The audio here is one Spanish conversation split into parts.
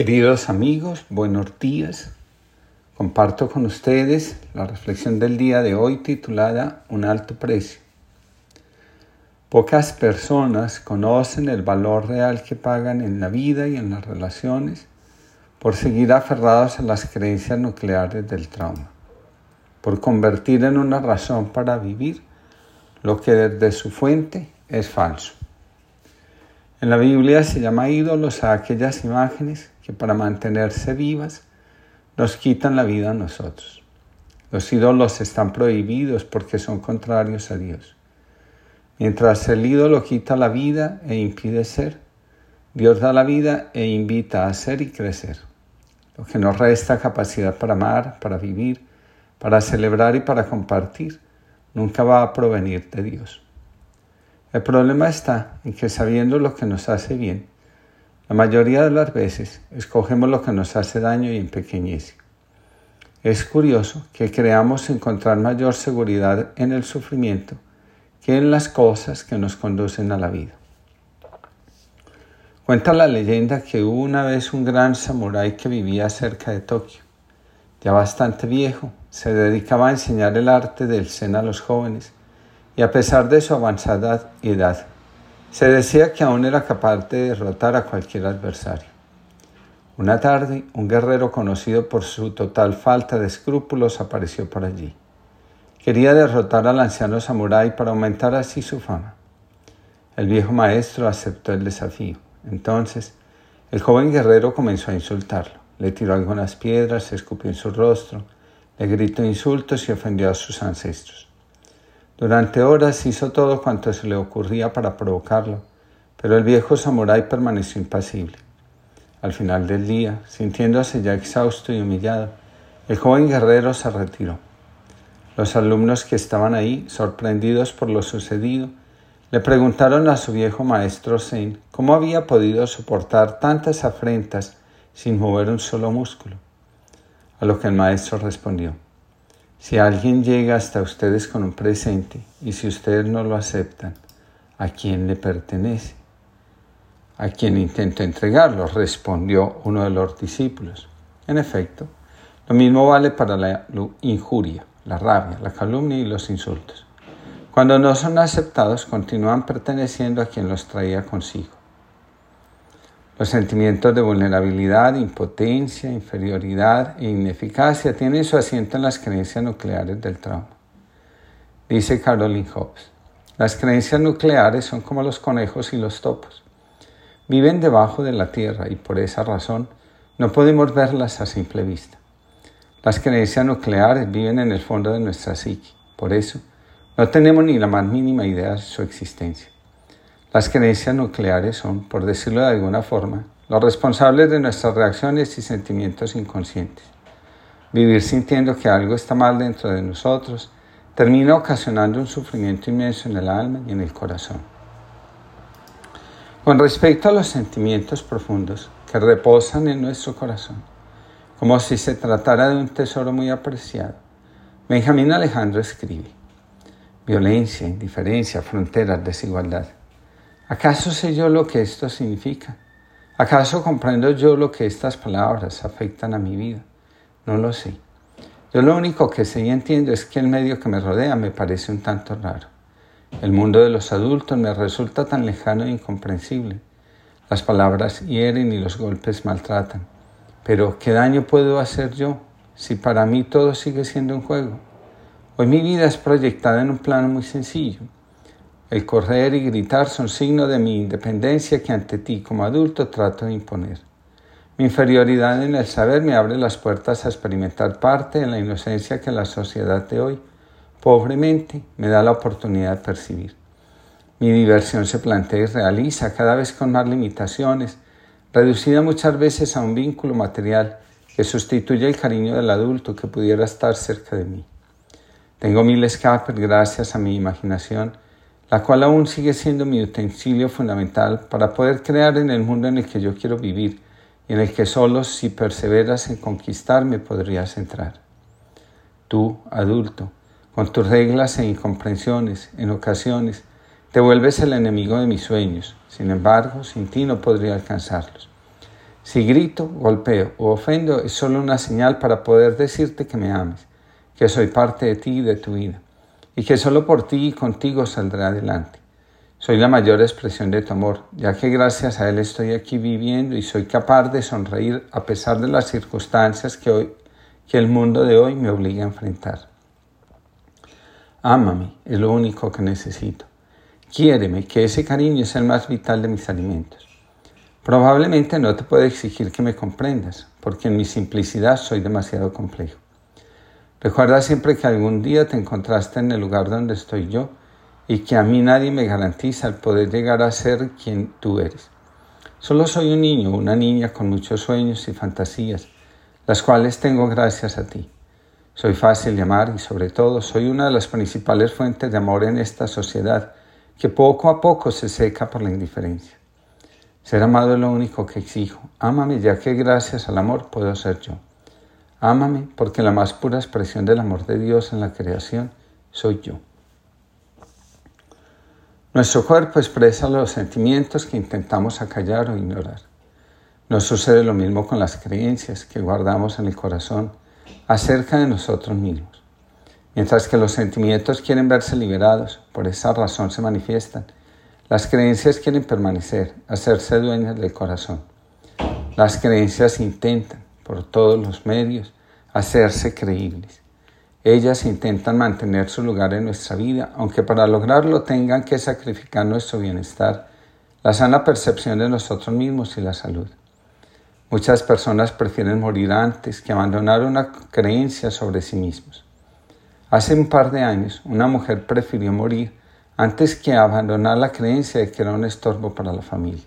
Queridos amigos, buenos días. Comparto con ustedes la reflexión del día de hoy titulada Un alto precio. Pocas personas conocen el valor real que pagan en la vida y en las relaciones por seguir aferrados a las creencias nucleares del trauma, por convertir en una razón para vivir lo que desde su fuente es falso. En la Biblia se llama ídolos a aquellas imágenes para mantenerse vivas nos quitan la vida a nosotros. Los ídolos están prohibidos porque son contrarios a Dios. Mientras el ídolo quita la vida e impide ser, Dios da la vida e invita a ser y crecer. Lo que nos resta capacidad para amar, para vivir, para celebrar y para compartir, nunca va a provenir de Dios. El problema está en que sabiendo lo que nos hace bien, la mayoría de las veces escogemos lo que nos hace daño y empequeñece. Es curioso que creamos encontrar mayor seguridad en el sufrimiento que en las cosas que nos conducen a la vida. Cuenta la leyenda que hubo una vez un gran samurái que vivía cerca de Tokio. Ya bastante viejo, se dedicaba a enseñar el arte del zen a los jóvenes y a pesar de su avanzada edad, se decía que aún era capaz de derrotar a cualquier adversario. Una tarde, un guerrero conocido por su total falta de escrúpulos apareció por allí. Quería derrotar al anciano samurái para aumentar así su fama. El viejo maestro aceptó el desafío. Entonces, el joven guerrero comenzó a insultarlo. Le tiró algunas piedras, escupió en su rostro, le gritó insultos y ofendió a sus ancestros. Durante horas hizo todo cuanto se le ocurría para provocarlo, pero el viejo samurái permaneció impasible. Al final del día, sintiéndose ya exhausto y humillado, el joven guerrero se retiró. Los alumnos que estaban ahí, sorprendidos por lo sucedido, le preguntaron a su viejo maestro Zen cómo había podido soportar tantas afrentas sin mover un solo músculo. A lo que el maestro respondió, si alguien llega hasta ustedes con un presente y si ustedes no lo aceptan, ¿a quién le pertenece? ¿A quién intento entregarlo? respondió uno de los discípulos. En efecto, lo mismo vale para la injuria, la rabia, la calumnia y los insultos. Cuando no son aceptados, continúan perteneciendo a quien los traía consigo. Los sentimientos de vulnerabilidad, impotencia, inferioridad e ineficacia tienen su asiento en las creencias nucleares del trauma. Dice Caroline Hobbes, las creencias nucleares son como los conejos y los topos. Viven debajo de la tierra y por esa razón no podemos verlas a simple vista. Las creencias nucleares viven en el fondo de nuestra psique, por eso no tenemos ni la más mínima idea de su existencia. Las creencias nucleares son, por decirlo de alguna forma, los responsables de nuestras reacciones y sentimientos inconscientes. Vivir sintiendo que algo está mal dentro de nosotros termina ocasionando un sufrimiento inmenso en el alma y en el corazón. Con respecto a los sentimientos profundos que reposan en nuestro corazón, como si se tratara de un tesoro muy apreciado, Benjamín Alejandro escribe, violencia, indiferencia, fronteras, desigualdad ¿Acaso sé yo lo que esto significa? ¿Acaso comprendo yo lo que estas palabras afectan a mi vida? No lo sé. Yo lo único que sé y entiendo es que el medio que me rodea me parece un tanto raro. El mundo de los adultos me resulta tan lejano e incomprensible. Las palabras hieren y los golpes maltratan. Pero ¿qué daño puedo hacer yo si para mí todo sigue siendo un juego? Hoy mi vida es proyectada en un plano muy sencillo el correr y gritar son signo de mi independencia que ante ti como adulto trato de imponer. Mi inferioridad en el saber me abre las puertas a experimentar parte de la inocencia que la sociedad de hoy, pobremente, me da la oportunidad de percibir. Mi diversión se plantea y realiza cada vez con más limitaciones, reducida muchas veces a un vínculo material que sustituye el cariño del adulto que pudiera estar cerca de mí. Tengo mil escapes gracias a mi imaginación, la cual aún sigue siendo mi utensilio fundamental para poder crear en el mundo en el que yo quiero vivir y en el que solo si perseveras en conquistarme podrías entrar. Tú, adulto, con tus reglas e incomprensiones, en ocasiones, te vuelves el enemigo de mis sueños, sin embargo, sin ti no podría alcanzarlos. Si grito, golpeo o ofendo es solo una señal para poder decirte que me ames, que soy parte de ti y de tu vida, y que solo por ti y contigo saldré adelante. Soy la mayor expresión de tu amor, ya que gracias a Él estoy aquí viviendo y soy capaz de sonreír a pesar de las circunstancias que, hoy, que el mundo de hoy me obliga a enfrentar. Ámame, es lo único que necesito. Quiéreme, que ese cariño es el más vital de mis alimentos. Probablemente no te puedo exigir que me comprendas, porque en mi simplicidad soy demasiado complejo. Recuerda siempre que algún día te encontraste en el lugar donde estoy yo y que a mí nadie me garantiza el poder llegar a ser quien tú eres. Solo soy un niño, una niña con muchos sueños y fantasías, las cuales tengo gracias a ti. Soy fácil de amar y sobre todo soy una de las principales fuentes de amor en esta sociedad que poco a poco se seca por la indiferencia. Ser amado es lo único que exijo. Ámame ya que gracias al amor puedo ser yo. Ámame porque la más pura expresión del amor de Dios en la creación soy yo. Nuestro cuerpo expresa los sentimientos que intentamos acallar o ignorar. Nos sucede lo mismo con las creencias que guardamos en el corazón acerca de nosotros mismos. Mientras que los sentimientos quieren verse liberados, por esa razón se manifiestan. Las creencias quieren permanecer, hacerse dueñas del corazón. Las creencias intentan, por todos los medios, hacerse creíbles. Ellas intentan mantener su lugar en nuestra vida, aunque para lograrlo tengan que sacrificar nuestro bienestar, la sana percepción de nosotros mismos y la salud. Muchas personas prefieren morir antes que abandonar una creencia sobre sí mismos. Hace un par de años, una mujer prefirió morir antes que abandonar la creencia de que era un estorbo para la familia.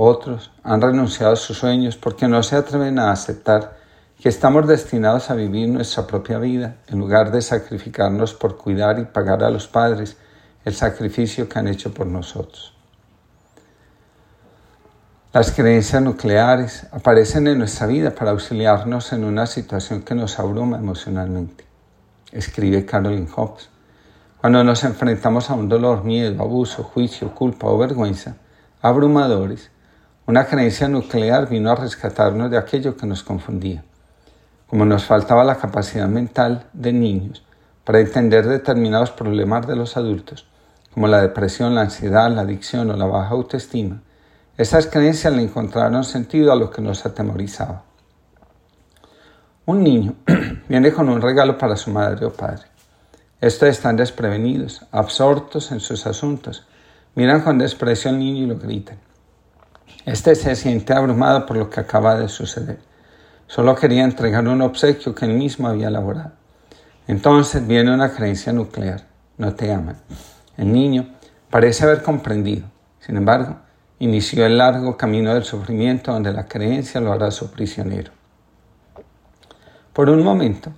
Otros han renunciado a sus sueños porque no se atreven a aceptar que estamos destinados a vivir nuestra propia vida en lugar de sacrificarnos por cuidar y pagar a los padres el sacrificio que han hecho por nosotros. Las creencias nucleares aparecen en nuestra vida para auxiliarnos en una situación que nos abruma emocionalmente. Escribe Carolyn Hobbes. Cuando nos enfrentamos a un dolor, miedo, abuso, juicio, culpa o vergüenza abrumadores, una creencia nuclear vino a rescatarnos de aquello que nos confundía como nos faltaba la capacidad mental de niños para entender determinados problemas de los adultos, como la depresión, la ansiedad, la adicción o la baja autoestima, esas creencias le encontraron sentido a lo que nos atemorizaba. Un niño viene con un regalo para su madre o padre. Estos están desprevenidos, absortos en sus asuntos, miran con desprecio al niño y lo gritan. Este se siente abrumado por lo que acaba de suceder. Solo quería entregar un obsequio que él mismo había elaborado. Entonces viene una creencia nuclear. No te aman. El niño parece haber comprendido. Sin embargo, inició el largo camino del sufrimiento donde la creencia lo hará su prisionero. Por un momento,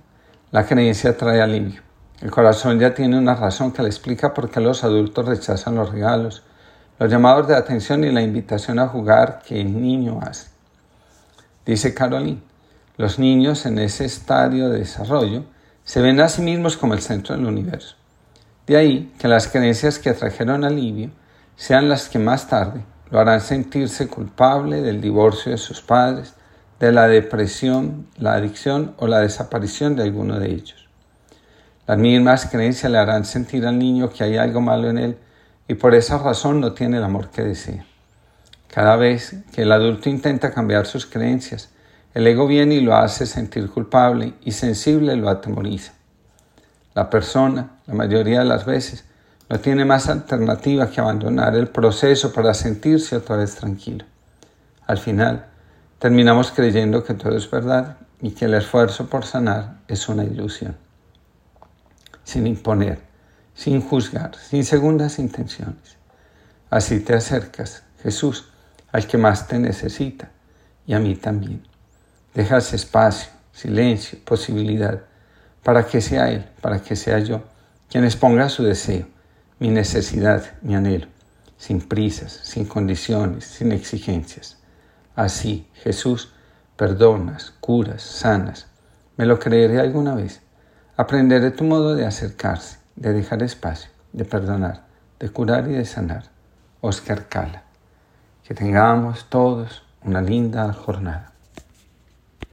la creencia trae alivio. El corazón ya tiene una razón que le explica por qué los adultos rechazan los regalos, los llamados de atención y la invitación a jugar que el niño hace. Dice Caroline, los niños en ese estadio de desarrollo se ven a sí mismos como el centro del universo. De ahí que las creencias que atrajeron alivio sean las que más tarde lo harán sentirse culpable del divorcio de sus padres, de la depresión, la adicción o la desaparición de alguno de ellos. Las mismas creencias le harán sentir al niño que hay algo malo en él y por esa razón no tiene el amor que desea. Cada vez que el adulto intenta cambiar sus creencias, el ego viene y lo hace sentir culpable y sensible lo atemoriza. La persona, la mayoría de las veces, no tiene más alternativa que abandonar el proceso para sentirse otra vez tranquilo. Al final, terminamos creyendo que todo es verdad y que el esfuerzo por sanar es una ilusión. Sin imponer, sin juzgar, sin segundas intenciones. Así te acercas, Jesús, al que más te necesita y a mí también. Dejas espacio, silencio, posibilidad, para que sea Él, para que sea yo, quien exponga su deseo, mi necesidad, mi anhelo, sin prisas, sin condiciones, sin exigencias. Así, Jesús, perdonas, curas, sanas. ¿Me lo creeré alguna vez? Aprenderé tu modo de acercarse, de dejar espacio, de perdonar, de curar y de sanar. Oscar Cala. Que tengamos todos una linda jornada.